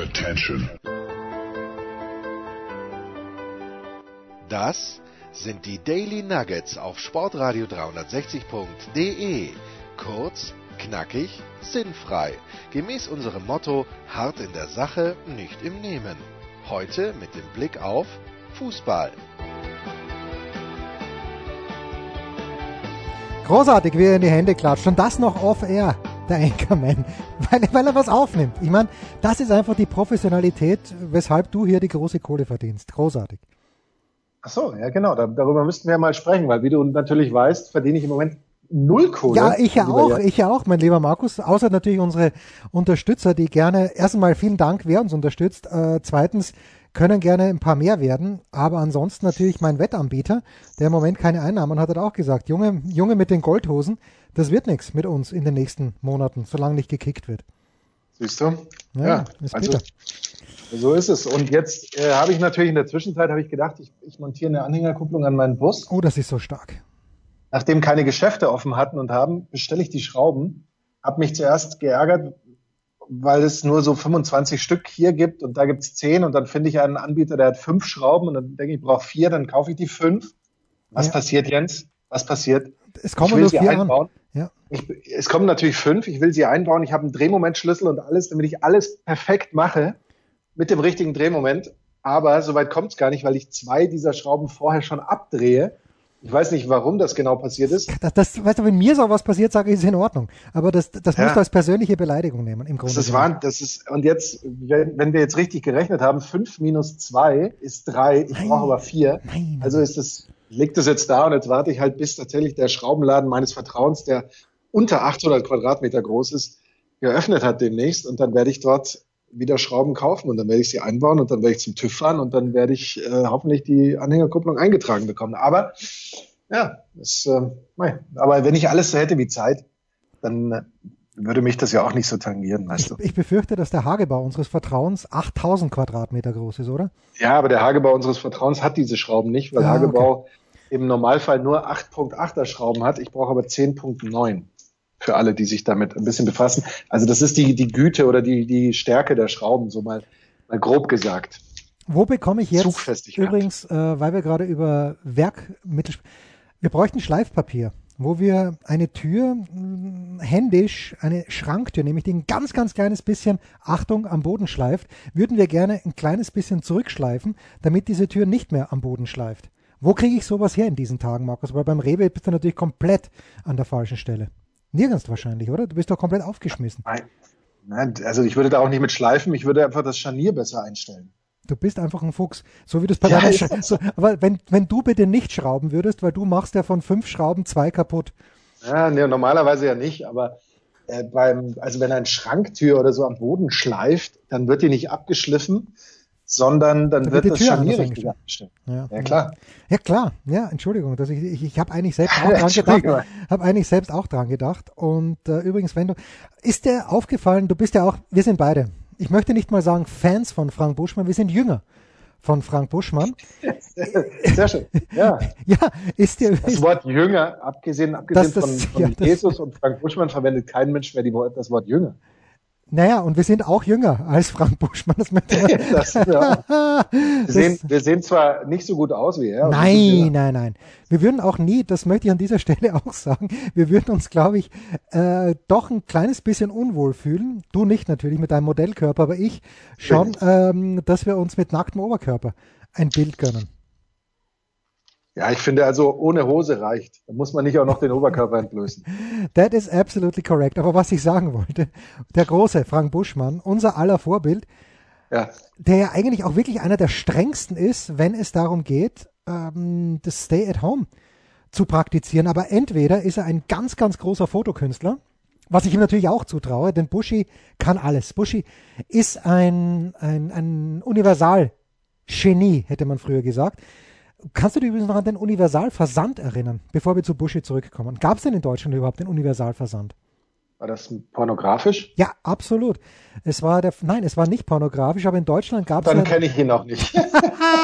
Attention. Das sind die Daily Nuggets auf Sportradio 360.de. Kurz, knackig, sinnfrei. Gemäß unserem Motto: hart in der Sache, nicht im Nehmen. Heute mit dem Blick auf Fußball. Großartig, wie er in die Hände klatscht. Und das noch off-air, der Anchorman, weil, weil er was aufnimmt. Ich meine, das ist einfach die Professionalität, weshalb du hier die große Kohle verdienst. Großartig. Ach so, ja genau, da, darüber müssten wir mal sprechen, weil wie du natürlich weißt, verdiene ich im Moment null Kohle. Ja, ich ja auch, ich ja auch, mein lieber Markus. Außer natürlich unsere Unterstützer, die gerne, erstmal vielen Dank, wer uns unterstützt. Äh, zweitens, können gerne ein paar mehr werden, aber ansonsten natürlich mein Wettanbieter, der im Moment keine Einnahmen hat, hat auch gesagt, Junge, Junge mit den Goldhosen, das wird nichts mit uns in den nächsten Monaten, solange nicht gekickt wird. Siehst du? Ja, ja ist also, bitter. So ist es. Und jetzt äh, habe ich natürlich in der Zwischenzeit habe ich gedacht, ich, ich montiere eine Anhängerkupplung an meinen Bus. Oh, das ist so stark. Nachdem keine Geschäfte offen hatten und haben, bestelle ich die Schrauben. Habe mich zuerst geärgert, weil es nur so 25 Stück hier gibt und da gibt es 10 und dann finde ich einen Anbieter, der hat fünf Schrauben und dann denke ich, ich brauche vier, dann kaufe ich die fünf. Was ja. passiert, Jens? Was passiert? Es kommen nur vier einbauen. An. Ja. Ich, es kommen natürlich fünf, ich will sie einbauen, ich habe einen Drehmomentschlüssel und alles, damit ich alles perfekt mache mit dem richtigen Drehmoment. Aber soweit kommt es gar nicht, weil ich zwei dieser Schrauben vorher schon abdrehe ich weiß nicht, warum das genau passiert ist. Das, das, weißt du, wenn mir so was passiert, sage ich, ist in Ordnung. Aber das, das ja. musst du als persönliche Beleidigung nehmen, im Grunde. Das ist wahr, das ist, und jetzt, wenn, wenn wir jetzt richtig gerechnet haben, fünf minus zwei ist drei, ich brauche aber vier. Nein. Also ist es, liegt es jetzt da und jetzt warte ich halt, bis tatsächlich der Schraubenladen meines Vertrauens, der unter 800 Quadratmeter groß ist, geöffnet hat demnächst und dann werde ich dort wieder Schrauben kaufen und dann werde ich sie einbauen und dann werde ich zum TÜV fahren und dann werde ich äh, hoffentlich die Anhängerkupplung eingetragen bekommen. Aber ja, das, äh, aber wenn ich alles so hätte wie Zeit, dann äh, würde mich das ja auch nicht so tangieren, weißt ich, du. Ich befürchte, dass der Hagebau unseres Vertrauens 8000 Quadratmeter groß ist, oder? Ja, aber der Hagebau unseres Vertrauens hat diese Schrauben nicht, weil ah, Hagebau okay. im Normalfall nur 8.8er Schrauben hat. Ich brauche aber 10.9 für alle, die sich damit ein bisschen befassen. Also das ist die, die Güte oder die, die Stärke der Schrauben, so mal, mal grob gesagt. Wo bekomme ich jetzt übrigens, äh, weil wir gerade über Werkmittel wir bräuchten Schleifpapier, wo wir eine Tür mh, händisch, eine Schranktür, nämlich die ein ganz, ganz kleines bisschen, Achtung, am Boden schleift, würden wir gerne ein kleines bisschen zurückschleifen, damit diese Tür nicht mehr am Boden schleift. Wo kriege ich sowas her in diesen Tagen, Markus? Weil beim Rewe bist du natürlich komplett an der falschen Stelle. Nirgends wahrscheinlich, oder? Du bist doch komplett aufgeschmissen. Nein, nein also ich würde da auch nicht mit schleifen, ich würde einfach das Scharnier besser einstellen. Du bist einfach ein Fuchs. So wie du es bei ja, deiner so, Aber wenn, wenn du bitte nicht schrauben würdest, weil du machst ja von fünf Schrauben zwei kaputt. Ja, nee, normalerweise ja nicht, aber äh, beim, also wenn ein Schranktür oder so am Boden schleift, dann wird die nicht abgeschliffen, sondern dann, dann wird, wird das Scharnier richtig abgestellt. Ja, ja, klar. Ja, klar. Ja, Entschuldigung, dass ich, ich, ich habe eigentlich selbst auch dran gedacht. Habe eigentlich selbst auch dran gedacht. Und äh, übrigens, wenn du, ist dir aufgefallen, du bist ja auch, wir sind beide ich möchte nicht mal sagen Fans von Frank Buschmann, wir sind Jünger von Frank Buschmann. Sehr schön. Ja. ja, ist der, das Wort Jünger, abgesehen, abgesehen das, das, von, von ja, Jesus und Frank Buschmann, verwendet kein Mensch mehr die, das Wort Jünger. Naja, und wir sind auch jünger als Frank Buschmann. Das das, ja. wir, sehen, wir sehen zwar nicht so gut aus wie er. Nein, nein, nein. Wir würden auch nie, das möchte ich an dieser Stelle auch sagen, wir würden uns, glaube ich, äh, doch ein kleines bisschen unwohl fühlen. Du nicht natürlich mit deinem Modellkörper, aber ich schon, ähm, dass wir uns mit nacktem Oberkörper ein Bild gönnen. Ja, ich finde also ohne Hose reicht. Da muss man nicht auch noch den Oberkörper entblößen. That is absolutely correct. Aber was ich sagen wollte, der große Frank Buschmann, unser aller Vorbild, ja. der ja eigentlich auch wirklich einer der strengsten ist, wenn es darum geht, ähm, das Stay at Home zu praktizieren. Aber entweder ist er ein ganz, ganz großer Fotokünstler, was ich ihm natürlich auch zutraue, denn Buschi kann alles. Buschi ist ein, ein, ein Universal-Genie, hätte man früher gesagt. Kannst du dich übrigens noch an den Universalversand erinnern, bevor wir zu Buschi zurückkommen? Gab es denn in Deutschland überhaupt den Universalversand? War das pornografisch? Ja, absolut. Es war der, nein, es war nicht pornografisch, aber in Deutschland gab es. Dann ja, kenne ich ihn noch nicht.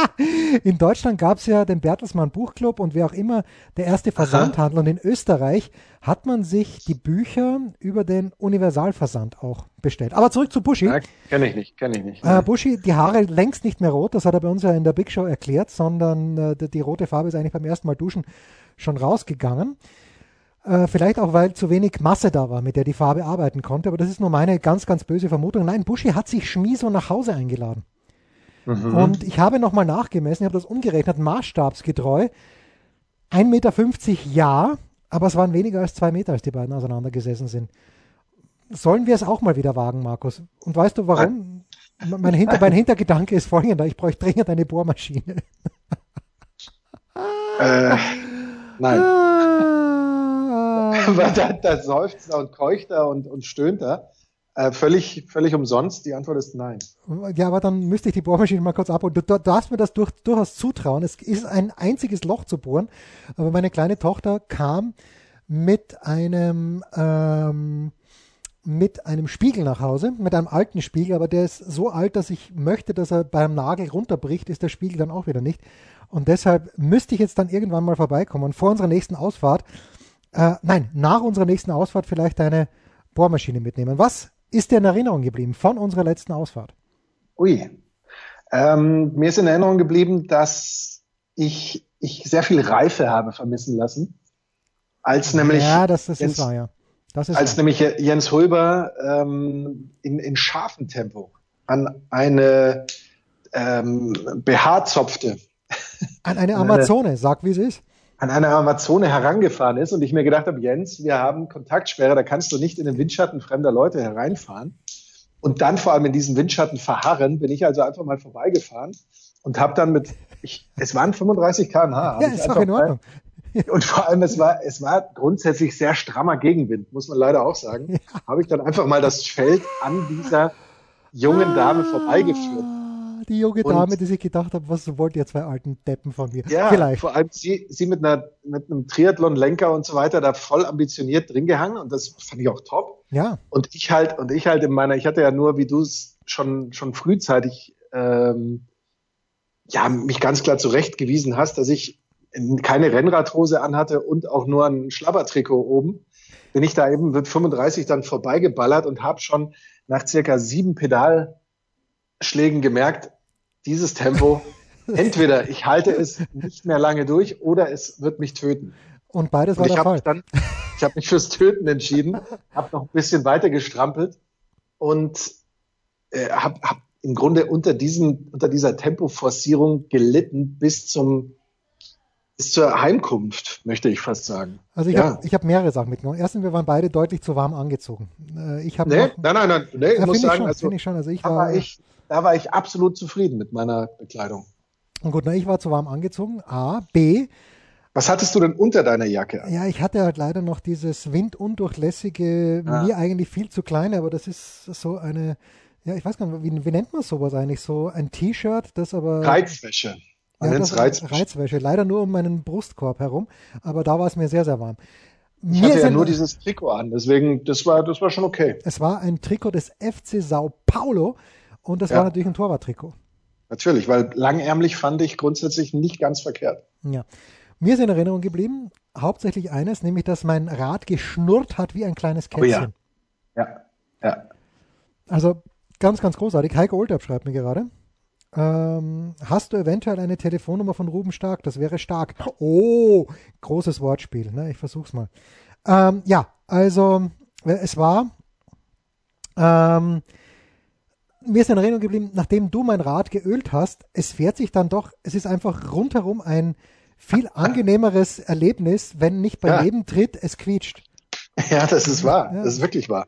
in Deutschland gab es ja den Bertelsmann Buchclub und wer auch immer der erste Versandhandel. Und in Österreich hat man sich die Bücher über den Universalversand auch bestellt. Aber zurück zu Buschi. Ja, kenne ich nicht, kenne ich nicht. Äh, Buschi, die Haare längst nicht mehr rot, das hat er bei uns ja in der Big Show erklärt, sondern äh, die, die rote Farbe ist eigentlich beim ersten Mal duschen schon rausgegangen. Äh, vielleicht auch, weil zu wenig Masse da war, mit der die Farbe arbeiten konnte. Aber das ist nur meine ganz, ganz böse Vermutung. Nein, Buschi hat sich Schmieso nach Hause eingeladen. Mhm. Und ich habe nochmal nachgemessen, ich habe das umgerechnet, maßstabsgetreu. 1,50 Meter ja, aber es waren weniger als zwei Meter, als die beiden auseinandergesessen sind. Sollen wir es auch mal wieder wagen, Markus? Und weißt du warum? Mein, Hinter, mein Hintergedanke ist folgender, ich brauche dringend eine Bohrmaschine. Äh, nein. Weil da, da seufzt er und keucht er und, und stöhnt er. Äh, völlig, völlig umsonst. Die Antwort ist nein. Ja, aber dann müsste ich die Bohrmaschine mal kurz abholen. Du, du darfst mir das durch, durchaus zutrauen. Es ist ein einziges Loch zu bohren. Aber meine kleine Tochter kam mit einem, ähm, mit einem Spiegel nach Hause, mit einem alten Spiegel, aber der ist so alt, dass ich möchte, dass er beim Nagel runterbricht, ist der Spiegel dann auch wieder nicht. Und deshalb müsste ich jetzt dann irgendwann mal vorbeikommen. vor unserer nächsten Ausfahrt äh, nein, nach unserer nächsten Ausfahrt vielleicht eine Bohrmaschine mitnehmen. Was ist dir in Erinnerung geblieben von unserer letzten Ausfahrt? Ui. Ähm, mir ist in Erinnerung geblieben, dass ich, ich sehr viel Reife habe vermissen lassen. Als nämlich. Ja, das, das Jens, ist wahr, ja. Das ist als wahr. nämlich Jens Hulber ähm, in, in scharfem Tempo an eine ähm, BH zopfte. An eine Amazone, sag wie es ist an eine Amazone herangefahren ist und ich mir gedacht habe, Jens, wir haben Kontaktsperre, da kannst du nicht in den Windschatten fremder Leute hereinfahren. Und dann vor allem in diesen Windschatten verharren, bin ich also einfach mal vorbeigefahren und habe dann mit, ich, es waren 35 km/h. Ja, ist auch in Ordnung. Und vor allem, es war, es war grundsätzlich sehr strammer Gegenwind, muss man leider auch sagen. Ja. Habe ich dann einfach mal das Feld an dieser jungen Dame vorbeigeführt die junge Dame, und, die sich gedacht hat, was wollt ihr zwei alten Deppen von mir? Ja, Vielleicht. vor allem sie, sie mit, einer, mit einem Triathlon-Lenker und so weiter da voll ambitioniert drin gehangen und das fand ich auch top. Ja. Und ich halt, und ich halt in meiner, ich hatte ja nur, wie du es schon, schon frühzeitig, ähm, ja, mich ganz klar zurechtgewiesen hast, dass ich keine Rennradhose anhatte und auch nur ein Schlabbertrikot oben, bin ich da eben mit 35 dann vorbeigeballert und habe schon nach circa sieben Pedalschlägen gemerkt, dieses Tempo, entweder ich halte es nicht mehr lange durch oder es wird mich töten. Und beides war und ich der Fall. Dann, ich habe mich fürs Töten entschieden, habe noch ein bisschen weiter gestrampelt und äh, habe hab im Grunde unter, diesen, unter dieser Tempoforcierung gelitten bis zum bis zur Heimkunft, möchte ich fast sagen. Also ich ja. habe hab mehrere Sachen mitgenommen. Erstens, wir waren beide deutlich zu warm angezogen. Äh, ich habe nee, nein, nein, nein, nee, ich muss sagen, schon, also, ich schon. Also ich war, war ich, da war ich absolut zufrieden mit meiner Bekleidung. Und gut, na, ich war zu warm angezogen. A. B. Was hattest du denn unter deiner Jacke? Ja, ich hatte halt leider noch dieses windundurchlässige, ah. mir eigentlich viel zu kleine, aber das ist so eine, ja, ich weiß gar nicht, wie, wie nennt man sowas eigentlich? So ein T-Shirt, das aber. Reizwäsche. Man ja, nennt Reizwäsche. Reizwäsche. Leider nur um meinen Brustkorb herum, aber da war es mir sehr, sehr warm. Ich mir hatte ja nur dieses Trikot an, deswegen, das war, das war schon okay. Es war ein Trikot des FC Sao Paulo und das ja. war natürlich ein Torwarttrikot. Natürlich, weil langärmlich fand ich grundsätzlich nicht ganz verkehrt. Ja. Mir ist in Erinnerung geblieben, hauptsächlich eines, nämlich, dass mein Rad geschnurrt hat wie ein kleines Kätzchen. Oh ja. ja, ja. Also ganz, ganz großartig. Heiko Olterb schreibt mir gerade. Ähm, hast du eventuell eine Telefonnummer von Ruben Stark? Das wäre stark. Oh, großes Wortspiel. Ne? Ich versuch's mal. Ähm, ja, also äh, es war ähm, mir ist in Erinnerung geblieben, nachdem du mein Rad geölt hast, es fährt sich dann doch, es ist einfach rundherum ein viel angenehmeres Erlebnis, wenn nicht bei ja. jedem Tritt es quietscht. Ja, das ist wahr. Ja. Das ist wirklich wahr.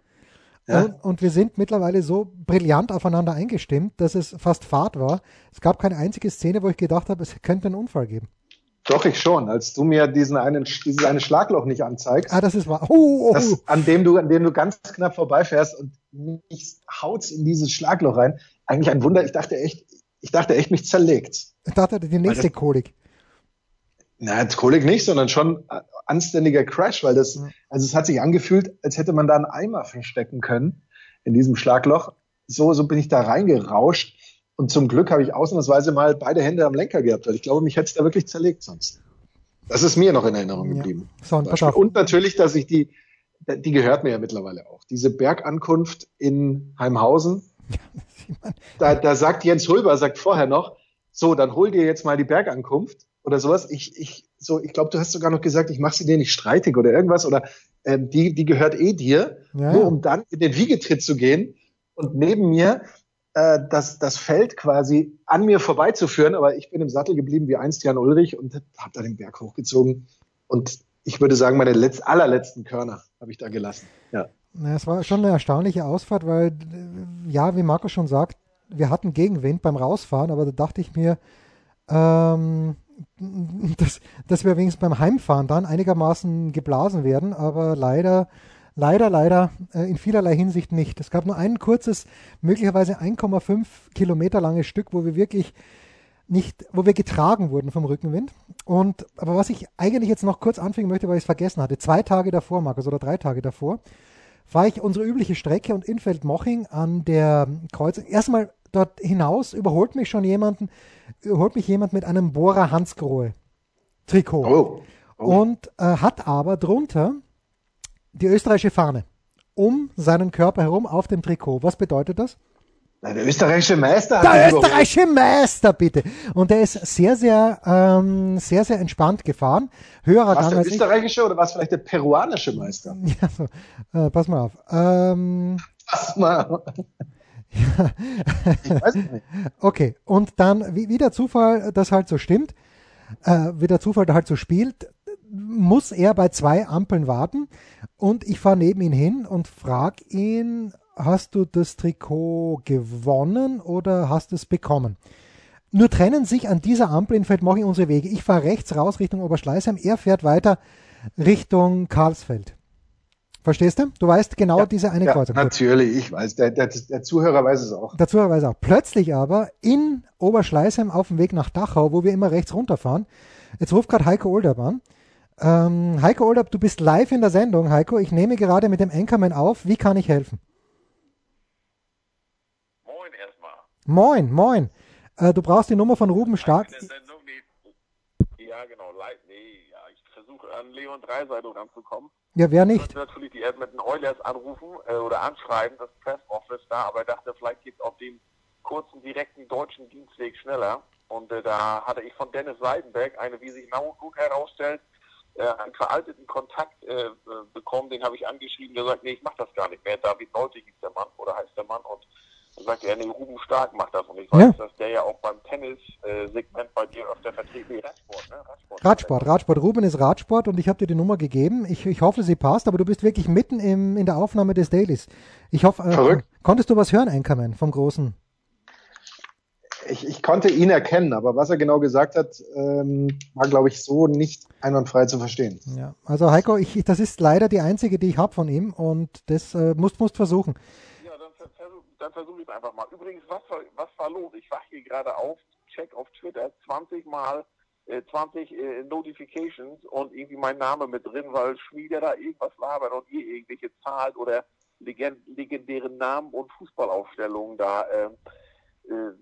Ja. Und, und, wir sind mittlerweile so brillant aufeinander eingestimmt, dass es fast Fahrt war. Es gab keine einzige Szene, wo ich gedacht habe, es könnte einen Unfall geben. Doch, ich schon. Als du mir diesen einen, dieses eine Schlagloch nicht anzeigst. Ah, das ist wahr. Oh, oh, oh. Das, an dem du, an dem du ganz knapp vorbeifährst und mich haut in dieses Schlagloch rein. Eigentlich ein Wunder. Ich dachte echt, ich dachte echt, mich zerlegt. Ich dachte, die nächste Kolik. Na, Kolik nicht, sondern schon anständiger Crash, weil das, also es hat sich angefühlt, als hätte man da einen Eimer verstecken können in diesem Schlagloch. So, so bin ich da reingerauscht. Und zum Glück habe ich ausnahmsweise mal beide Hände am Lenker gehabt, weil ich glaube, mich hätte es da wirklich zerlegt sonst. Das ist mir noch in Erinnerung geblieben. Ja. So, und, und natürlich, dass ich die, die gehört mir ja mittlerweile auch. Diese Bergankunft in Heimhausen, da, da sagt Jens Hulber, sagt vorher noch, so, dann hol dir jetzt mal die Bergankunft oder sowas. Ich, ich, so, ich glaube, du hast sogar noch gesagt, ich mache sie dir nicht streitig oder irgendwas oder ähm, die, die gehört eh dir, ja, nur um dann in den Wiegetritt zu gehen und neben mir äh, das, das Feld quasi an mir vorbeizuführen. Aber ich bin im Sattel geblieben wie einst Jan Ulrich und habe da den Berg hochgezogen. Und ich würde sagen, meine letzt, allerletzten Körner habe ich da gelassen. Ja. Na, es war schon eine erstaunliche Ausfahrt, weil, ja, wie Marco schon sagt, wir hatten Gegenwind beim Rausfahren, aber da dachte ich mir, ähm, dass, dass wir wenigstens beim Heimfahren dann einigermaßen geblasen werden, aber leider, leider, leider äh, in vielerlei Hinsicht nicht. Es gab nur ein kurzes, möglicherweise 1,5 Kilometer langes Stück, wo wir wirklich nicht, wo wir getragen wurden vom Rückenwind. Und aber was ich eigentlich jetzt noch kurz anfangen möchte, weil ich es vergessen hatte, zwei Tage davor, Markus, oder drei Tage davor, fahre ich unsere übliche Strecke und in Feldmoching an der Kreuzung. Erstmal dort hinaus überholt mich schon jemanden, überholt mich jemand mit einem Bohrer Hansgrohe Trikot. Oh. Oh. Und äh, hat aber drunter die österreichische Fahne um seinen Körper herum auf dem Trikot. Was bedeutet das? Der österreichische Meister. Der österreichische Meister, bitte. Und der ist sehr, sehr, ähm, sehr, sehr entspannt gefahren. Höherer Gang der österreichische ich. oder was vielleicht der peruanische Meister? Ja, so. Äh, pass mal auf. Ähm, pass mal auf. Ja. Ich weiß nicht. Okay, und dann, wie, wie der Zufall das halt so stimmt, äh, wie der Zufall da halt so spielt, muss er bei zwei Ampeln warten und ich fahre neben ihn hin und frage ihn, hast du das Trikot gewonnen oder hast du es bekommen? Nur trennen sich an dieser Ampel in Feldmoching unsere Wege. Ich fahre rechts raus Richtung Oberschleißheim, er fährt weiter Richtung Karlsfeld. Verstehst du? Du weißt genau ja, diese eine ja, Kreuzung. Natürlich, ich weiß. Der, der, der Zuhörer weiß es auch. Der Zuhörer weiß auch. Plötzlich aber in Oberschleißheim auf dem Weg nach Dachau, wo wir immer rechts runterfahren, jetzt ruft gerade Heiko Olderb an. Ähm, Heiko Olderb, du bist live in der Sendung. Heiko, ich nehme gerade mit dem Anchorman auf. Wie kann ich helfen? Moin, moin. Äh, du brauchst die Nummer von Ruben Stark. Ja, genau. Nee, ja, ich versuche an Leon Dreiseitel ranzukommen. Ja, wer nicht? Ich wollte natürlich die Edmonton Oilers anrufen äh, oder anschreiben, das Press Office da, aber ich dachte, vielleicht geht es auf dem kurzen, direkten deutschen Dienstweg schneller. Und äh, da hatte ich von Dennis Seidenberg eine, wie sich now gut herausstellt, einen veralteten Kontakt äh, äh, bekommen, den habe ich angeschrieben, der sagt, nee, ich mache das gar nicht mehr. David Nolte hieß der Mann oder heißt der Mann und sagt er, nee, Ruben Stark macht das. Und ich weiß, ja. dass der ja auch beim Tennis-Segment bei dir öfter vertreten ist. Radsport, ne? Radsport, Radsport, Radsport. Ruben ist Radsport und ich habe dir die Nummer gegeben. Ich, ich hoffe, sie passt, aber du bist wirklich mitten im, in der Aufnahme des Dailies. Ich hoffe, äh, konntest du was hören, Einkommen vom Großen? Ich, ich, konnte ihn erkennen, aber was er genau gesagt hat, ähm, war, glaube ich, so nicht einwandfrei zu verstehen. Ja, also Heiko, ich, das ist leider die einzige, die ich habe von ihm und das äh, musst, musst versuchen dann versuche ich es einfach mal. Übrigens, was war, was war los? Ich wache hier gerade auf, check auf Twitter 20 Mal, äh, 20 äh, Notifications und irgendwie mein Name mit drin, weil Schmieder da irgendwas labert und ihr irgendwelche zahlt oder legend legendären Namen und Fußballaufstellungen da äh, äh,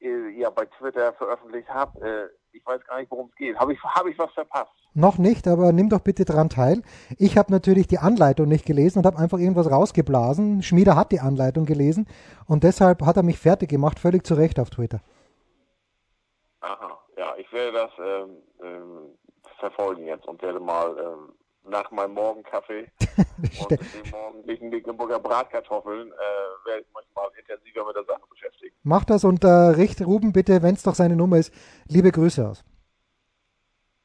äh, ja, bei Twitter veröffentlicht habt. Äh, ich weiß gar nicht, worum es geht. Habe ich, hab ich was verpasst? Noch nicht, aber nimm doch bitte daran teil. Ich habe natürlich die Anleitung nicht gelesen und habe einfach irgendwas rausgeblasen. Schmieder hat die Anleitung gelesen und deshalb hat er mich fertig gemacht, völlig zu Recht auf Twitter. Aha, ja, ich werde das ähm, ähm, verfolgen jetzt und werde mal ähm, nach meinem Morgenkaffee und den morgendlichen Mecklenburger Bratkartoffeln äh, werde ich manchmal intensiver mit der Sache beschäftigen. Mach das und äh, richt Ruben bitte, wenn es doch seine Nummer ist, liebe Grüße aus.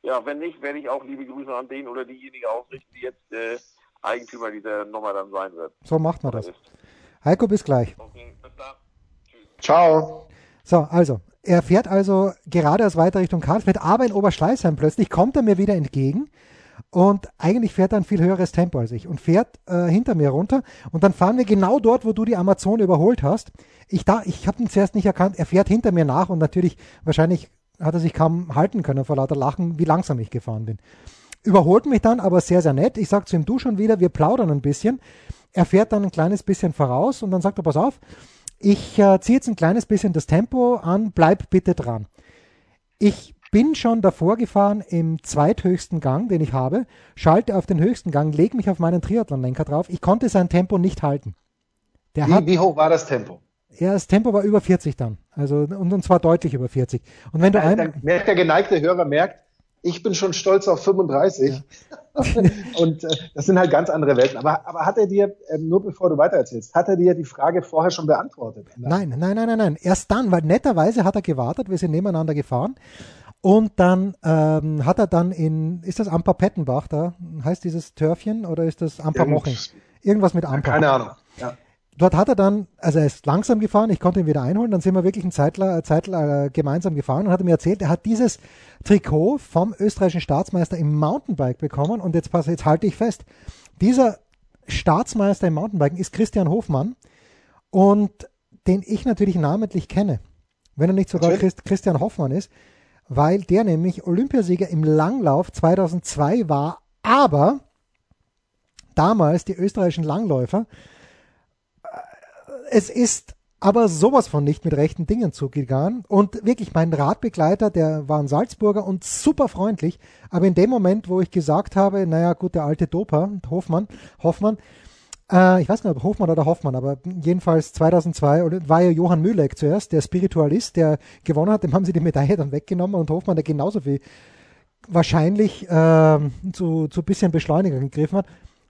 Ja, wenn nicht, werde ich auch liebe Grüße an den oder diejenige ausrichten, die jetzt äh, Eigentümer dieser Nummer dann sein wird. So macht man das. Heiko, bis gleich. Okay, bis dann. Tschüss. Ciao. So, also, er fährt also geradeaus weiter Richtung Karlsfeld, aber in Oberschleißheim plötzlich kommt er mir wieder entgegen und eigentlich fährt er ein viel höheres Tempo als ich und fährt äh, hinter mir runter und dann fahren wir genau dort, wo du die Amazon überholt hast. Ich, da, ich habe ihn zuerst nicht erkannt, er fährt hinter mir nach und natürlich wahrscheinlich hat er sich kaum halten können vor lauter Lachen, wie langsam ich gefahren bin. Überholt mich dann, aber sehr, sehr nett. Ich sage zu ihm, du schon wieder, wir plaudern ein bisschen. Er fährt dann ein kleines bisschen voraus und dann sagt er, pass auf, ich äh, ziehe jetzt ein kleines bisschen das Tempo an, bleib bitte dran. Ich bin schon davor gefahren im zweithöchsten Gang, den ich habe, schalte auf den höchsten Gang, lege mich auf meinen Triathlon-Lenker drauf. Ich konnte sein Tempo nicht halten. Wie, hat, wie, hoch war das Tempo? Ja, das Tempo war über 40 dann. Also, und, und zwar deutlich über 40. Und wenn du ein, dann merkt der geneigte Hörer, merkt, ich bin schon stolz auf 35. Ja. und äh, das sind halt ganz andere Welten. Aber, aber hat er dir, äh, nur bevor du weitererzählst, hat er dir die Frage vorher schon beantwortet? Nein, nein, nein, nein, nein. Erst dann, weil netterweise hat er gewartet, wir sind nebeneinander gefahren. Und dann ähm, hat er dann in, ist das Amper Pettenbach da? Heißt dieses Törfchen oder ist das Amper Moching? Irgendwas mit Amper. Keine Ahnung. Ja dort hat er dann, also er ist langsam gefahren, ich konnte ihn wieder einholen, dann sind wir wirklich ein Zeitler, Zeitler äh, gemeinsam gefahren und hat er mir erzählt, er hat dieses Trikot vom österreichischen Staatsmeister im Mountainbike bekommen und jetzt pass, jetzt halte ich fest, dieser Staatsmeister im Mountainbiken ist Christian Hofmann und den ich natürlich namentlich kenne, wenn er nicht sogar Christ, Christian Hoffmann ist, weil der nämlich Olympiasieger im Langlauf 2002 war, aber damals die österreichischen Langläufer es ist aber sowas von nicht mit rechten Dingen zugegangen. Und wirklich, mein Radbegleiter, der war ein Salzburger und super freundlich. Aber in dem Moment, wo ich gesagt habe, naja, gut, der alte Doper, Hofmann, Hoffmann, äh, ich weiß nicht, ob Hofmann oder Hoffmann, aber jedenfalls 2002 war ja Johann Mühleck zuerst, der Spiritualist, der gewonnen hat, dem haben sie die Medaille dann weggenommen und Hofmann, der genauso viel wahrscheinlich äh, zu, zu bisschen Beschleuniger gegriffen hat.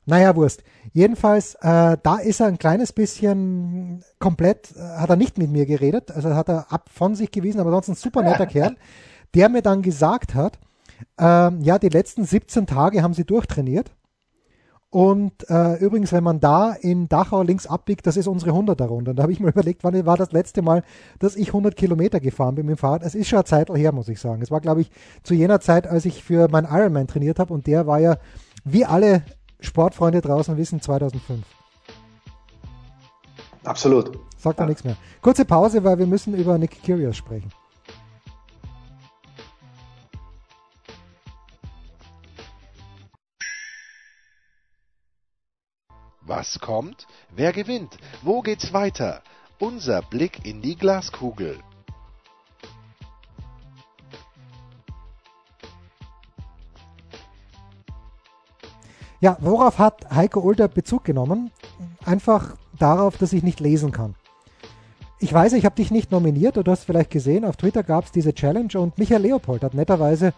Naja, Wurst. Jedenfalls, äh, da ist er ein kleines bisschen komplett, äh, hat er nicht mit mir geredet, also hat er ab von sich gewiesen, aber sonst ein super netter Kerl, der mir dann gesagt hat, äh, ja, die letzten 17 Tage haben sie durchtrainiert. Und äh, übrigens, wenn man da in Dachau links abbiegt, das ist unsere 100er Runde. Und da habe ich mir überlegt, wann war das letzte Mal, dass ich 100 Kilometer gefahren bin mit dem Fahrrad. Es ist schon eine Zeit her, muss ich sagen. Es war, glaube ich, zu jener Zeit, als ich für meinen Ironman trainiert habe. Und der war ja, wie alle Sportfreunde draußen wissen, 2005. Absolut. Sagt ja. nichts mehr. Kurze Pause, weil wir müssen über Nick Curious sprechen. Was kommt? Wer gewinnt? Wo geht's weiter? Unser Blick in die Glaskugel. Ja, worauf hat Heiko Ulter Bezug genommen? Einfach darauf, dass ich nicht lesen kann. Ich weiß, ich habe dich nicht nominiert, du hast vielleicht gesehen, auf Twitter gab es diese Challenge und Michael Leopold hat netterweise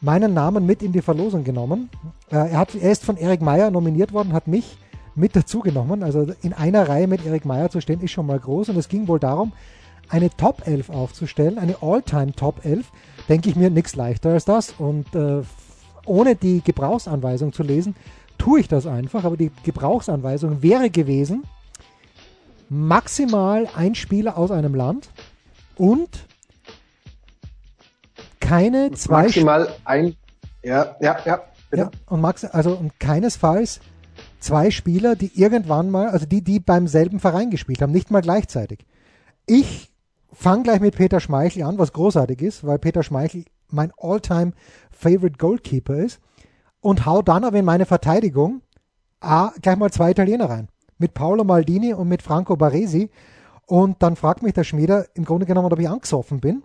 meinen Namen mit in die Verlosung genommen. Äh, er, hat, er ist von Erik Meyer nominiert worden, hat mich mit dazu genommen. Also in einer Reihe mit Erik Meyer zu stehen, ist schon mal groß. Und es ging wohl darum, eine Top 11 aufzustellen, eine All-Time Top 11. Denke ich mir nichts leichter als das. Und äh, ohne die Gebrauchsanweisung zu lesen, tue ich das einfach. Aber die Gebrauchsanweisung wäre gewesen, maximal ein Spieler aus einem Land und keine zwei. Maximal ein. Ja, ja, ja. Bitte. Ja, und max, also und keinesfalls zwei Spieler, die irgendwann mal, also die, die beim selben Verein gespielt haben, nicht mal gleichzeitig. Ich fange gleich mit Peter Schmeichel an, was großartig ist, weil Peter Schmeichel mein all-time favorite Goalkeeper ist und hau dann aber in meine Verteidigung A, gleich mal zwei Italiener rein. Mit Paolo Maldini und mit Franco Baresi. Und dann fragt mich der Schmieder im Grunde genommen, ob ich angesoffen bin.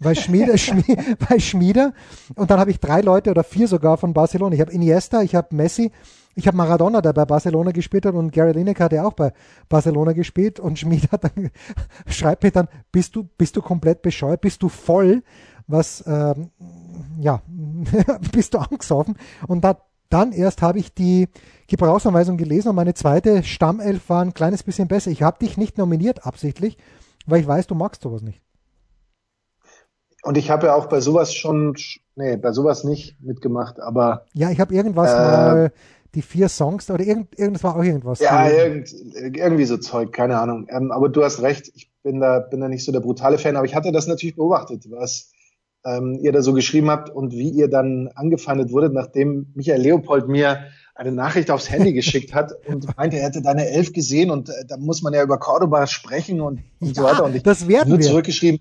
Weil Schmieder, Schmieder, weil Schmieder, und dann habe ich drei Leute oder vier sogar von Barcelona. Ich habe Iniesta, ich habe Messi, ich habe Maradona, der bei Barcelona gespielt hat und Gary Lineker hat ja auch bei Barcelona gespielt und Schmieder dann, schreibt mir dann, bist du, bist du komplett bescheuert, bist du voll, was, ähm, ja, bist du angesoffen. Und da, dann erst habe ich die Gebrauchsanweisung gelesen und meine zweite Stammelf war ein kleines bisschen besser. Ich habe dich nicht nominiert absichtlich, weil ich weiß, du magst sowas nicht. Und ich habe ja auch bei sowas schon, nee, bei sowas nicht mitgemacht, aber. Ja, ich habe irgendwas äh, mal die vier Songs oder irgend, irgendwas war auch irgendwas. Ja, irgend, irgendwie so Zeug, keine Ahnung. Ähm, aber du hast recht, ich bin da, bin da nicht so der brutale Fan, aber ich hatte das natürlich beobachtet, was ähm, ihr da so geschrieben habt und wie ihr dann angefeindet wurdet, nachdem Michael Leopold mir eine Nachricht aufs Handy geschickt hat und meinte, er hätte deine Elf gesehen und äh, da muss man ja über Cordoba sprechen und, und ja, so weiter. Und ich das werden nur wir. zurückgeschrieben,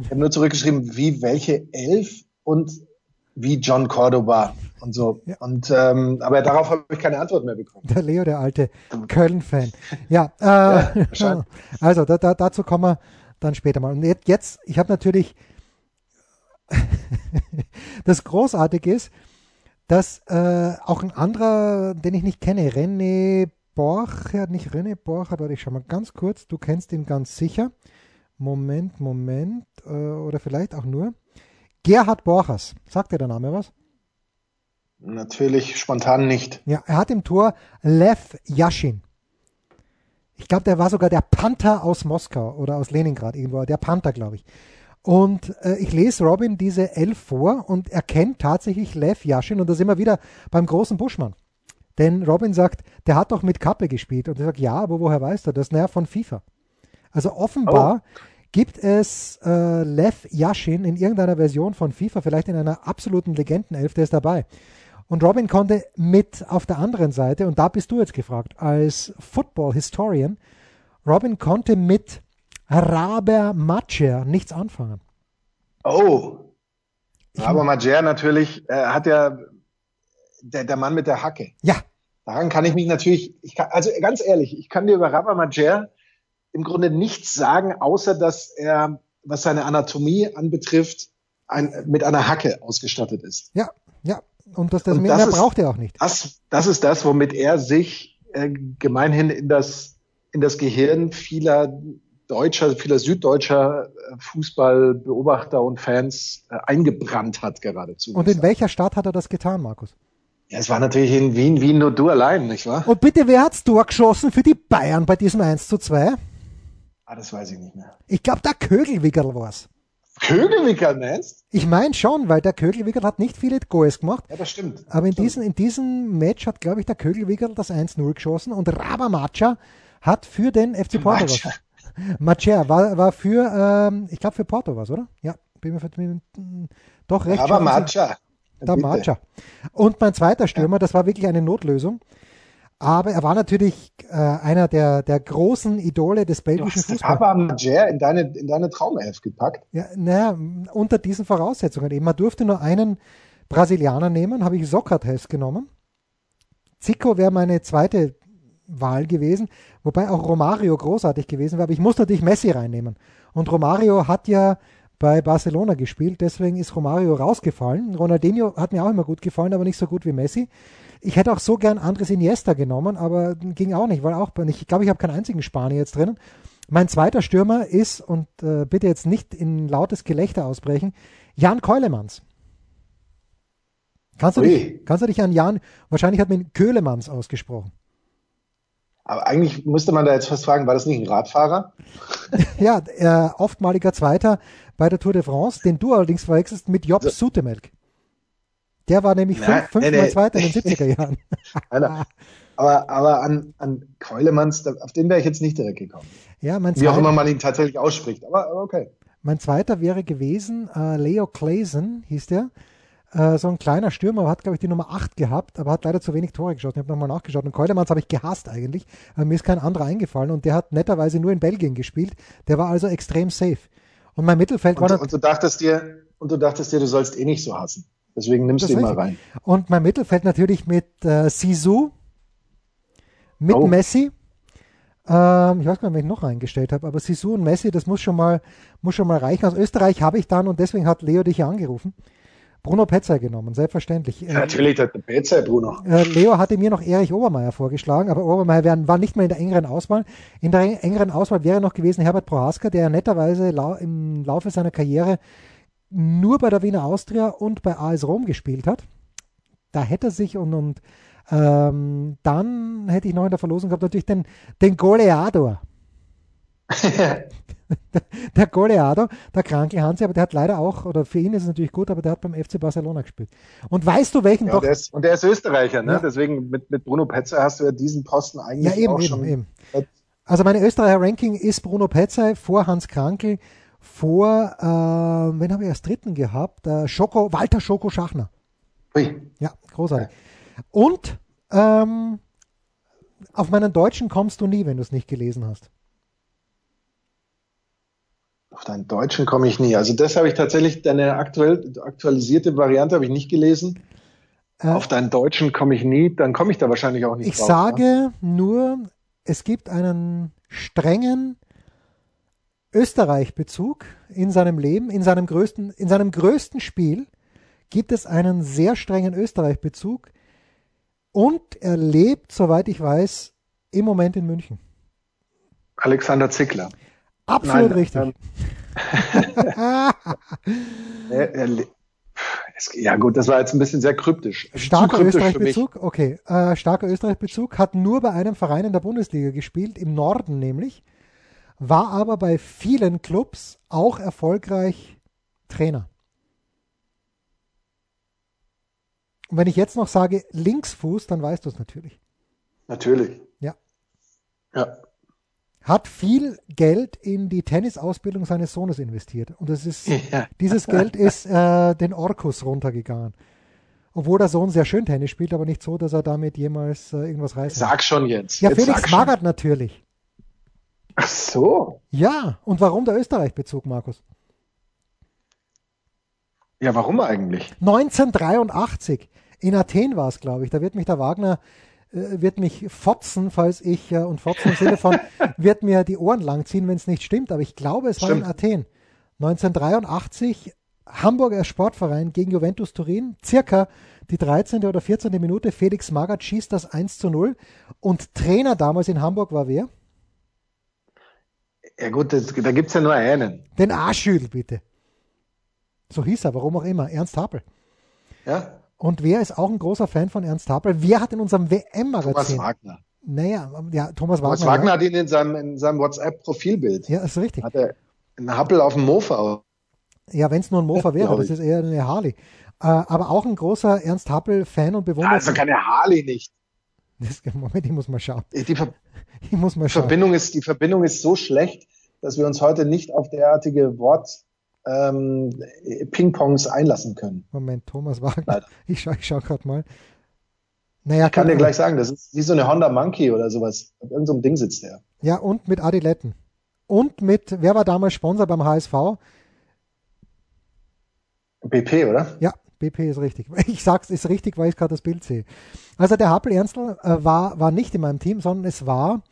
Ich habe nur zurückgeschrieben, wie welche elf und wie John Cordoba und so. Ja. Und ähm, aber darauf habe ich keine Antwort mehr bekommen. Der Leo, der alte Köln-Fan. Ja, äh, ja also da, da, dazu kommen wir dann später mal. Und jetzt, ich habe natürlich das Großartige ist, dass äh, auch ein anderer, den ich nicht kenne, René Borchert, nicht René Borchert, warte ich schau mal ganz kurz, du kennst ihn ganz sicher. Moment, Moment, äh, oder vielleicht auch nur. Gerhard Borchers, sagt dir der Name was? Natürlich spontan nicht. Ja, er hat im Tor Lev Yashin. Ich glaube, der war sogar der Panther aus Moskau oder aus Leningrad irgendwo, der Panther, glaube ich. Und äh, ich lese Robin diese Elf vor und erkennt tatsächlich Lev Yashin und da sind wir wieder beim großen Buschmann. Denn Robin sagt, der hat doch mit Kappe gespielt. Und ich sage, ja, aber woher weiß er das? Naja, von FIFA. Also offenbar oh. gibt es äh, Lev Yashin in irgendeiner Version von FIFA, vielleicht in einer absoluten Legendenelf, der ist dabei. Und Robin konnte mit auf der anderen Seite, und da bist du jetzt gefragt, als Football Historian, Robin konnte mit Raber Macher nichts anfangen. Oh. Raber Macher natürlich äh, hat ja der, der Mann mit der Hacke. Ja. Daran kann ich mich natürlich, ich kann, also ganz ehrlich, ich kann dir über Raber Macher im Grunde nichts sagen, außer dass er, was seine Anatomie anbetrifft, ein, mit einer Hacke ausgestattet ist. Ja, ja. Und das, das, Und das mehr braucht er auch nicht. Das, das ist das, womit er sich äh, gemeinhin in das, in das Gehirn vieler deutscher, vieler süddeutscher äh, Fußballbeobachter und Fans äh, eingebrannt hat geradezu. Und in welcher Stadt hat er das getan, Markus? Ja, es war natürlich in Wien, Wien nur du allein, nicht wahr? Und bitte, wer hat's durchgeschossen für die Bayern bei diesem 1 zu 2? Ah, das weiß ich nicht mehr. Ich glaube, der Kögelwickerl war's. Kögelwickerl meinst? Ich meine schon, weil der Kögelwickerl hat nicht viele Goals gemacht. Ja, das stimmt. Aber in, stimmt. Diesem, in diesem Match hat, glaube ich, der Kögelwickerl das 1-0 geschossen und Rabamacha hat für den FC Porto was. Macher war, war für, ähm, ich glaube für Porto was, oder? Ja, bin mir, bin, doch recht. Aber Macha. Der Macha. Und mein zweiter Stürmer, das war wirklich eine Notlösung. Aber er war natürlich äh, einer der, der großen Idole des belgischen Fußballs. Aber Majer in deine, in deine Traumelf gepackt? Ja, naja, unter diesen Voraussetzungen eben. Man durfte nur einen Brasilianer nehmen, habe ich Sokrates genommen. Zico wäre meine zweite Wahl gewesen, wobei auch Romario großartig gewesen wäre, aber ich muss natürlich Messi reinnehmen. Und Romario hat ja bei Barcelona gespielt, deswegen ist Romario rausgefallen. Ronaldinho hat mir auch immer gut gefallen, aber nicht so gut wie Messi. Ich hätte auch so gern Andres Iniesta genommen, aber ging auch nicht, weil auch ich glaube, ich habe keinen einzigen Spanier jetzt drinnen. Mein zweiter Stürmer ist, und äh, bitte jetzt nicht in lautes Gelächter ausbrechen, Jan Keulemanns. Kannst du, dich, kannst du dich an Jan, wahrscheinlich hat man Köhlemanns ausgesprochen. Aber eigentlich müsste man da jetzt fast fragen, war das nicht ein Radfahrer? ja, äh, oftmaliger Zweiter bei der Tour de France, den du allerdings verwechselst mit Job so. Sutemelk. Der war nämlich fünf, fünfmal nee. Zweiter in den 70er Jahren. aber, aber an, an Keulemanns, auf den wäre ich jetzt nicht direkt gekommen. Ja, mein Wie auch immer man ihn tatsächlich ausspricht, aber, aber okay. Mein zweiter wäre gewesen, äh, Leo Clason hieß der. Äh, so ein kleiner Stürmer, hat, glaube ich, die Nummer 8 gehabt, aber hat leider zu wenig Tore geschossen. Ich habe nochmal nachgeschaut. Und Keulemanns habe ich gehasst eigentlich. Aber mir ist kein anderer eingefallen und der hat netterweise nur in Belgien gespielt. Der war also extrem safe. Und mein Mittelfeld und, war. Und du dachtest dir, und du dachtest dir, du sollst eh nicht so hassen. Deswegen nimmst du ihn mal rein. Und mein Mittelfeld natürlich mit äh, Sisu, mit oh. Messi. Ähm, ich weiß gar nicht, wen ich noch reingestellt habe, aber Sisu und Messi, das muss schon mal, muss schon mal reichen. Aus Österreich habe ich dann, und deswegen hat Leo dich ja angerufen, Bruno Petzer genommen, selbstverständlich. Ja, natürlich, der Petzer, Bruno. Äh, Leo hatte mir noch Erich Obermeier vorgeschlagen, aber Obermeier war nicht mehr in der engeren Auswahl. In der engeren Auswahl wäre noch gewesen Herbert Prohaska, der netterweise im Laufe seiner Karriere nur bei der Wiener Austria und bei AS Rom gespielt hat. Da hätte er sich und, und ähm, dann hätte ich noch in der Verlosung gehabt natürlich den, den Goleador. der Goleado, der kranke Hansi, aber der hat leider auch, oder für ihn ist es natürlich gut, aber der hat beim FC Barcelona gespielt. Und weißt du, welchen ja, doch. Der ist, und der ist Österreicher, ne? Ja. Deswegen mit, mit Bruno Petzer hast du ja diesen Posten eigentlich ja, eben, auch eben, schon. Eben. Also meine Österreicher Ranking ist Bruno Petzer vor Hans Krankel, vor, äh, wen habe ich als dritten gehabt? Äh, Schoko, Walter Schoko Schachner. Ui. Ja, großartig. Und ähm, auf meinen Deutschen kommst du nie, wenn du es nicht gelesen hast. Deinen Deutschen komme ich nie. Also das habe ich tatsächlich, deine aktuell, aktualisierte Variante habe ich nicht gelesen. Äh, Auf deinen Deutschen komme ich nie, dann komme ich da wahrscheinlich auch nicht Ich drauf, sage ja? nur, es gibt einen strengen Österreich-Bezug in seinem Leben, in seinem größten, in seinem größten Spiel gibt es einen sehr strengen Österreich-Bezug und er lebt, soweit ich weiß, im Moment in München. Alexander Zickler. Absolut Nein, richtig. Ähm, ja gut, das war jetzt ein bisschen sehr kryptisch. Starker Österreich-Bezug, okay. Äh, starker Österreich-Bezug, hat nur bei einem Verein in der Bundesliga gespielt, im Norden nämlich, war aber bei vielen Clubs auch erfolgreich Trainer. Und wenn ich jetzt noch sage Linksfuß, dann weißt du es natürlich. Natürlich. Ja. Ja hat viel Geld in die Tennisausbildung seines Sohnes investiert. Und das ist, ja. dieses Geld ist äh, den Orkus runtergegangen. Obwohl der Sohn sehr schön Tennis spielt, aber nicht so, dass er damit jemals äh, irgendwas reißt. Sag schon jetzt. Ja, jetzt Felix Magath natürlich. Ach so. Ja, und warum der Österreich-Bezug, Markus? Ja, warum eigentlich? 1983. In Athen war es, glaube ich. Da wird mich der Wagner wird mich fotzen, falls ich, äh, und fotzen im Sinne von, wird mir die Ohren langziehen, wenn es nicht stimmt, aber ich glaube, es stimmt. war in Athen. 1983, Hamburger Sportverein gegen Juventus Turin, circa die 13. oder 14. Minute, Felix Magath schießt das 1 zu 0 und Trainer damals in Hamburg war wer? Ja gut, das, da gibt es ja nur einen. Den Arschüdel, bitte. So hieß er, warum auch immer, Ernst Happel. Ja. Und wer ist auch ein großer Fan von Ernst Happel? Wer hat in unserem WM-Magazin. Thomas Wagner. Naja, ja, Thomas, Thomas Wagner. Wagner ja. hat ihn in seinem, in seinem WhatsApp-Profilbild. Ja, ist richtig. Hat er einen Happel auf dem Mofa. Ja, wenn es nur ein Mofa wäre, das ist eher eine Harley. Äh, aber auch ein großer Ernst Happel-Fan und Bewunderer. Also keine Harley nicht. Das, Moment, ich muss mal schauen. Die, Ver ich muss mal schauen. Verbindung ist, die Verbindung ist so schlecht, dass wir uns heute nicht auf derartige Wort ähm, Ping-Pongs einlassen können. Moment, Thomas Wagner. Leider. Ich schaue schau gerade mal. Naja, ich kann dir gleich sagen, das ist wie so eine Honda Monkey oder sowas. Auf irgendeinem so Ding sitzt der. Ja, und mit Adiletten. Und mit, wer war damals Sponsor beim HSV? BP, oder? Ja, BP ist richtig. Ich sag's, ist richtig, weil ich gerade das Bild sehe. Also der Happel Ernstl äh, war, war nicht in meinem Team, sondern es war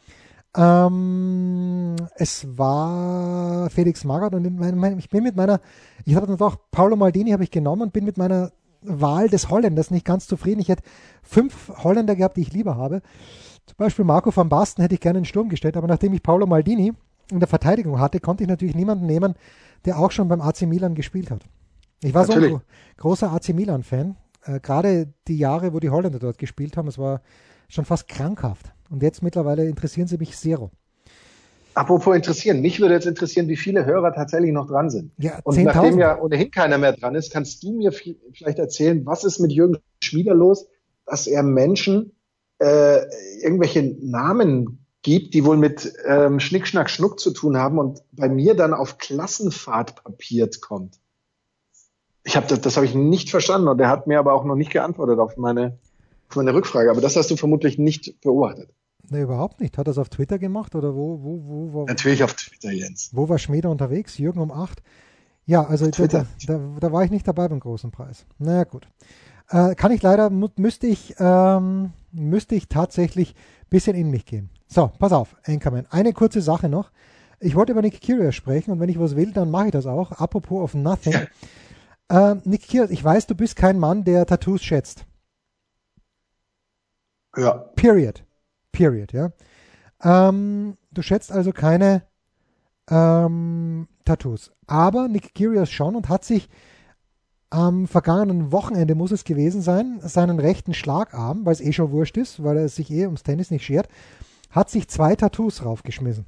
ähm, es war Felix Magath und mein, ich bin mit meiner, ich habe dann doch, Paolo Maldini habe ich genommen und bin mit meiner Wahl des Holländers nicht ganz zufrieden. Ich hätte fünf Holländer gehabt, die ich lieber habe. Zum Beispiel Marco van Basten hätte ich gerne in den Sturm gestellt, aber nachdem ich Paolo Maldini in der Verteidigung hatte, konnte ich natürlich niemanden nehmen, der auch schon beim AC Milan gespielt hat. Ich war natürlich. so ein großer AC Milan-Fan. Äh, Gerade die Jahre, wo die Holländer dort gespielt haben, es war schon fast krankhaft. Und jetzt mittlerweile interessieren sie mich zero. Apropos interessieren, mich würde jetzt interessieren, wie viele Hörer tatsächlich noch dran sind. Ja, und nachdem ja ohnehin keiner mehr dran ist, kannst du mir vielleicht erzählen, was ist mit Jürgen Schmieder los, dass er Menschen äh, irgendwelche Namen gibt, die wohl mit ähm, Schnick, Schnack, Schnuck zu tun haben und bei mir dann auf Klassenfahrt papiert kommt. Ich habe das, das habe ich nicht verstanden und er hat mir aber auch noch nicht geantwortet auf meine meine Rückfrage, aber das hast du vermutlich nicht beobachtet. Ne, überhaupt nicht. Hat er es auf Twitter gemacht oder wo, wo, wo, wo? Natürlich auf Twitter, Jens. Wo war Schmieder unterwegs? Jürgen um 8? Ja, also da, da, da, war ich nicht dabei beim großen Preis. Naja, gut. Äh, kann ich leider, müsste ich, ähm, müsste ich tatsächlich ein bisschen in mich gehen. So, pass auf, Anchorman. Eine kurze Sache noch. Ich wollte über Nick Curious sprechen und wenn ich was will, dann mache ich das auch. Apropos of Nothing. Ja. Äh, Nick Curious, ich weiß, du bist kein Mann, der Tattoos schätzt. Ja. Period. Period, ja. Ähm, du schätzt also keine ähm, Tattoos. Aber Nick Kyrgios schon und hat sich am vergangenen Wochenende, muss es gewesen sein, seinen rechten Schlagarm, weil es eh schon wurscht ist, weil er sich eh ums Tennis nicht schert, hat sich zwei Tattoos raufgeschmissen.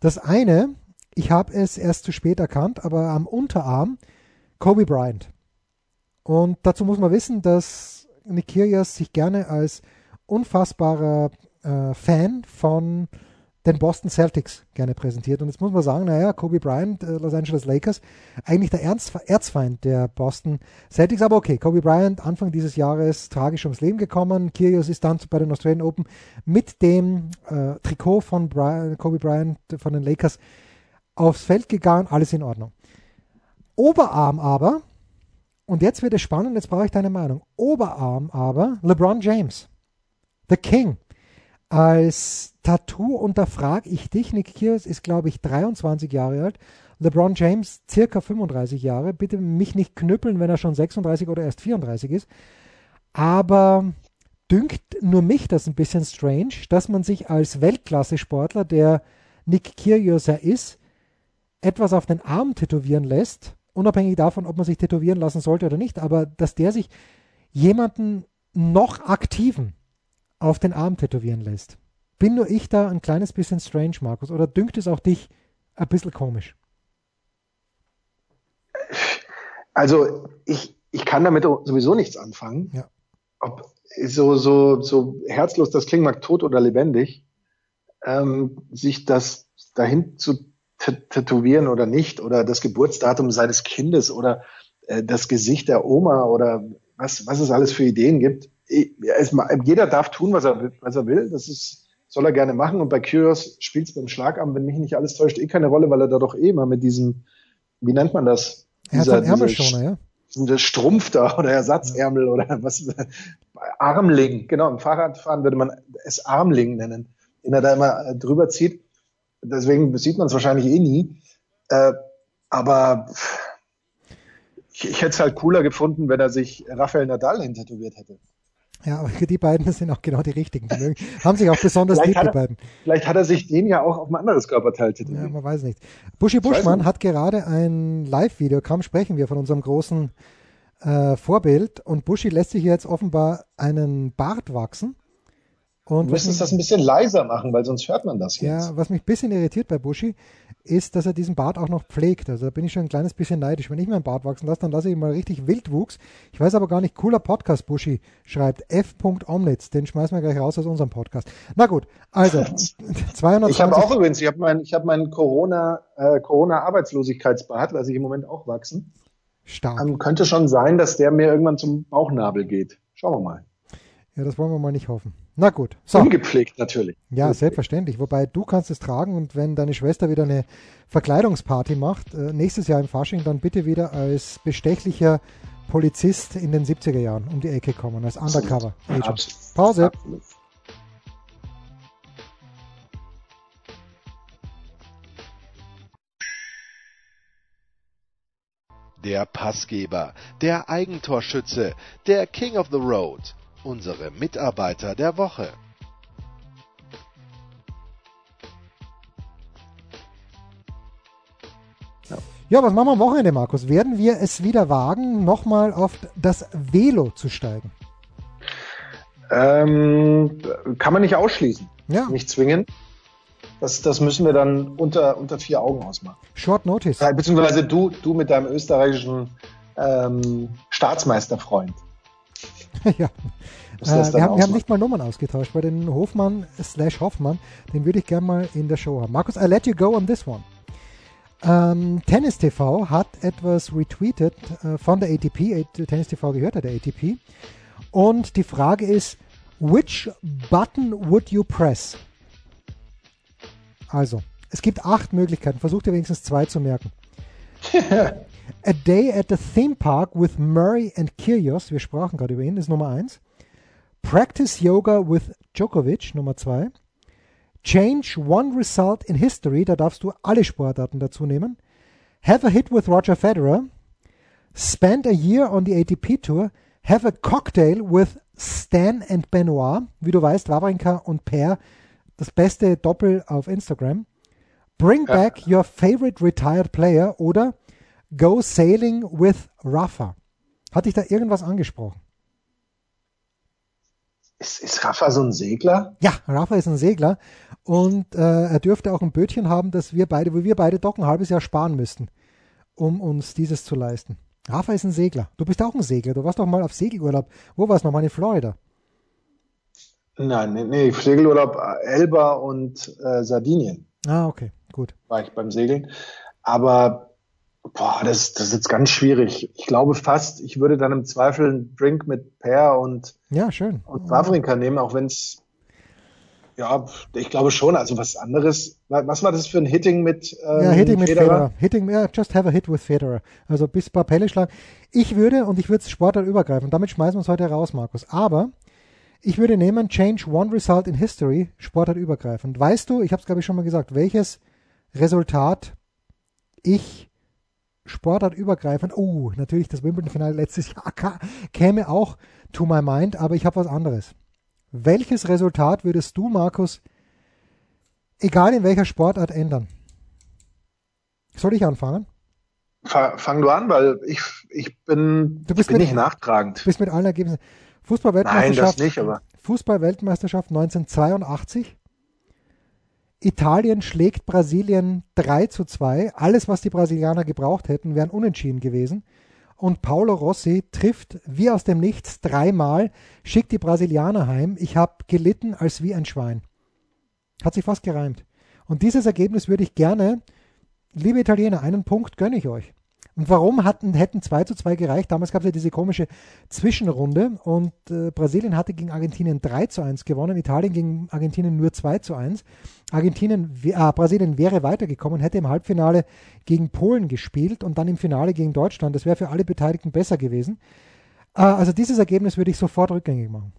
Das eine, ich habe es erst zu spät erkannt, aber am Unterarm Kobe Bryant. Und dazu muss man wissen, dass Nick sich gerne als unfassbarer äh, Fan von den Boston Celtics gerne präsentiert. Und jetzt muss man sagen, naja, Kobe Bryant, äh, Los Angeles Lakers, eigentlich der Ernst, Erzfeind der Boston Celtics. Aber okay, Kobe Bryant Anfang dieses Jahres tragisch ums Leben gekommen. Kyrgios ist dann bei den Australian Open mit dem äh, Trikot von Brian, Kobe Bryant von den Lakers aufs Feld gegangen, alles in Ordnung. Oberarm aber, und jetzt wird es spannend, jetzt brauche ich deine Meinung. Oberarm aber, LeBron James, The King. Als Tattoo unterfrage ich dich. Nick Kyrgios ist, glaube ich, 23 Jahre alt. LeBron James circa 35 Jahre. Bitte mich nicht knüppeln, wenn er schon 36 oder erst 34 ist. Aber dünkt nur mich das ein bisschen strange, dass man sich als Weltklasse-Sportler, der Nick Kyrgios ja ist, etwas auf den Arm tätowieren lässt, unabhängig davon, ob man sich tätowieren lassen sollte oder nicht, aber dass der sich jemanden noch aktiven auf den Arm tätowieren lässt. Bin nur ich da ein kleines bisschen strange, Markus, oder dünkt es auch dich ein bisschen komisch? Also ich, ich kann damit sowieso nichts anfangen. Ja. Ob so, so, so herzlos das klingt mag, tot oder lebendig, ähm, sich das dahin zu tätowieren oder nicht, oder das Geburtsdatum seines Kindes oder äh, das Gesicht der Oma oder was, was es alles für Ideen gibt. Jeder darf tun, was er, was er will. Das ist, soll er gerne machen. Und bei Curious spielt es beim Schlagarm, wenn mich nicht alles täuscht, eh keine Rolle, weil er da doch eh immer mit diesem, wie nennt man das? Er hat einen Ärmelschoner, ja der Strumpf da oder Ersatzärmel oder was, Armling, genau, im Fahrradfahren würde man es Armling nennen, den er da immer äh, drüber zieht. Deswegen sieht man es wahrscheinlich eh nie. Äh, aber ich, ich hätte es halt cooler gefunden, wenn er sich Rafael Nadal hintätowiert hätte. Ja, aber die beiden sind auch genau die richtigen. Die mögen, haben sich auch besonders lieb, die beiden. Vielleicht hat er sich den ja auch auf ein anderes Körperteil tätowiert. Ja, man weiß nicht. Buschi Buschmann hat gerade ein Live-Video, kaum sprechen wir von unserem großen äh, Vorbild und Buschi lässt sich jetzt offenbar einen Bart wachsen. Und du müsstest das ein bisschen leiser machen, weil sonst hört man das jetzt. Ja, was mich ein bisschen irritiert bei Buschi, ist, dass er diesen Bart auch noch pflegt. Also da bin ich schon ein kleines bisschen neidisch. Wenn ich mir einen Bart wachsen lasse, dann lasse ich ihn mal richtig Wildwuchs. Ich weiß aber gar nicht, cooler Podcast, Buschi schreibt f.omnitz. Den schmeißen wir gleich raus aus unserem Podcast. Na gut, also 200. Ich habe auch übrigens, ich habe meinen hab mein Corona, äh, Corona-Arbeitslosigkeitsbart, lasse ich im Moment auch wachsen. Stark. Ähm, könnte schon sein, dass der mir irgendwann zum Bauchnabel geht. Schauen wir mal. Ja, das wollen wir mal nicht hoffen. Na gut. So. Ungepflegt natürlich. Ja, Ungepflegt. selbstverständlich. Wobei du kannst es tragen und wenn deine Schwester wieder eine Verkleidungsparty macht, äh, nächstes Jahr im Fasching, dann bitte wieder als bestechlicher Polizist in den 70er Jahren um die Ecke kommen, als Undercover Agent. Pause. Absolut. Der Passgeber, der Eigentorschütze, der King of the Road unsere Mitarbeiter der Woche. Ja, was machen wir am Wochenende, Markus? Werden wir es wieder wagen, nochmal auf das Velo zu steigen? Ähm, kann man nicht ausschließen. Ja. Nicht zwingen. Das, das müssen wir dann unter, unter vier Augen ausmachen. Short Notice. Beziehungsweise du, du mit deinem österreichischen ähm, Staatsmeisterfreund. ja. Äh, wir, haben, wir haben, nicht mal Nummern ausgetauscht bei den Hofmann slash Hoffmann. Den würde ich gerne mal in der Show haben. Markus, I let you go on this one. Ähm, Tennis TV hat etwas retweetet äh, von der ATP. Tennis TV gehört ja der ATP. Und die Frage ist, which button would you press? Also, es gibt acht Möglichkeiten. Versucht ihr wenigstens zwei zu merken. A Day at the Theme Park with Murray and Kyrgios, wir sprachen gerade über ihn, ist Nummer eins. Practice Yoga with Djokovic, Nummer zwei. Change one result in history, da darfst du alle Sportarten dazu nehmen. Have a hit with Roger Federer. Spend a year on the ATP Tour. Have a cocktail with Stan and Benoit. Wie du weißt, Wawrinka und Per, das beste Doppel auf Instagram. Bring back your favorite retired player oder Go Sailing with Rafa. Hat dich da irgendwas angesprochen? Ist, ist Rafa so ein Segler? Ja, Rafa ist ein Segler und äh, er dürfte auch ein Bötchen haben, dass wir beide, wo wir beide doch ein halbes Jahr sparen müssten, um uns dieses zu leisten. Rafa ist ein Segler. Du bist auch ein Segler. Du warst doch mal auf Segelurlaub. Wo warst du nochmal in Florida? Nein, nee, nee, Segelurlaub äh, Elba und äh, Sardinien. Ah, okay, gut. War ich beim Segeln. Aber Boah, das, das ist jetzt ganz schwierig. Ich glaube fast, ich würde dann im Zweifel einen Drink mit Pear und, ja, schön. und Wawrinka nehmen, auch wenn es Ja, ich glaube schon. Also was anderes. Was war das für ein Hitting mit ähm, Ja, Hitting mit Federer? Federer. Hitting, ja, just have a hit with Federer. Also bis paar Pelle schlagen. Ich würde, und ich würde es Sportart übergreifen, damit schmeißen wir es heute raus, Markus. Aber ich würde nehmen, change one result in history, Sportart übergreifend. Weißt du, ich habe es glaube ich schon mal gesagt, welches Resultat ich Sportart übergreifend, oh, natürlich das Wimbledon-Finale letztes Jahr käme auch to my mind, aber ich habe was anderes. Welches Resultat würdest du, Markus, egal in welcher Sportart ändern? Soll ich anfangen? Fang du an, weil ich, ich bin, du bist bin mit, nicht nachtragend. Du bist mit allen Ergebnissen. Fußball-Weltmeisterschaft. Nein, das nicht, aber. Fußball-Weltmeisterschaft 1982. Italien schlägt Brasilien 3 zu 2. Alles, was die Brasilianer gebraucht hätten, wären unentschieden gewesen und Paulo Rossi trifft wie aus dem Nichts dreimal, schickt die Brasilianer heim. Ich habe gelitten als wie ein Schwein. Hat sich fast gereimt. Und dieses Ergebnis würde ich gerne, liebe Italiener, einen Punkt gönne ich euch. Und warum hatten, hätten 2 zu 2 gereicht? Damals gab es ja diese komische Zwischenrunde und äh, Brasilien hatte gegen Argentinien 3 zu 1 gewonnen, Italien gegen Argentinien nur 2 zu 1. Argentinien, äh, Brasilien wäre weitergekommen, hätte im Halbfinale gegen Polen gespielt und dann im Finale gegen Deutschland. Das wäre für alle Beteiligten besser gewesen. Äh, also dieses Ergebnis würde ich sofort rückgängig machen.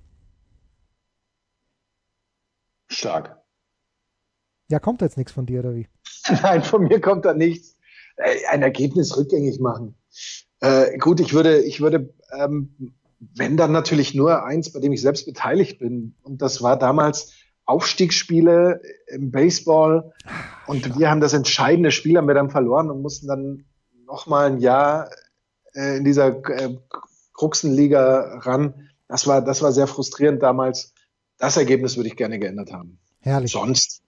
Stark. Ja, kommt jetzt nichts von dir, oder wie? Nein, von mir kommt da nichts. Äh, ein Ergebnis rückgängig machen. Äh, gut, ich würde, ich würde, ähm, wenn dann natürlich nur eins, bei dem ich selbst beteiligt bin. Und das war damals Aufstiegsspiele im Baseball. Und Ach, wir haben das entscheidende Spiel haben wir dann verloren und mussten dann noch mal ein Jahr äh, in dieser äh, Kruxenliga ran. Das war, das war sehr frustrierend damals. Das Ergebnis würde ich gerne geändert haben. Herrlich. Sonst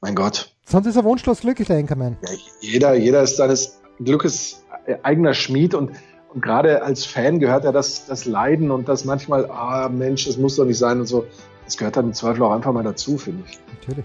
mein Gott. Sonst ist er wunschlos glücklich, der Enkermann. Ja, jeder, jeder ist seines Glückes eigener Schmied und, und gerade als Fan gehört ja das, das Leiden und das manchmal, ah Mensch, das muss doch nicht sein und so. Das gehört dann im Zweifel auch einfach mal dazu, finde ich. Natürlich.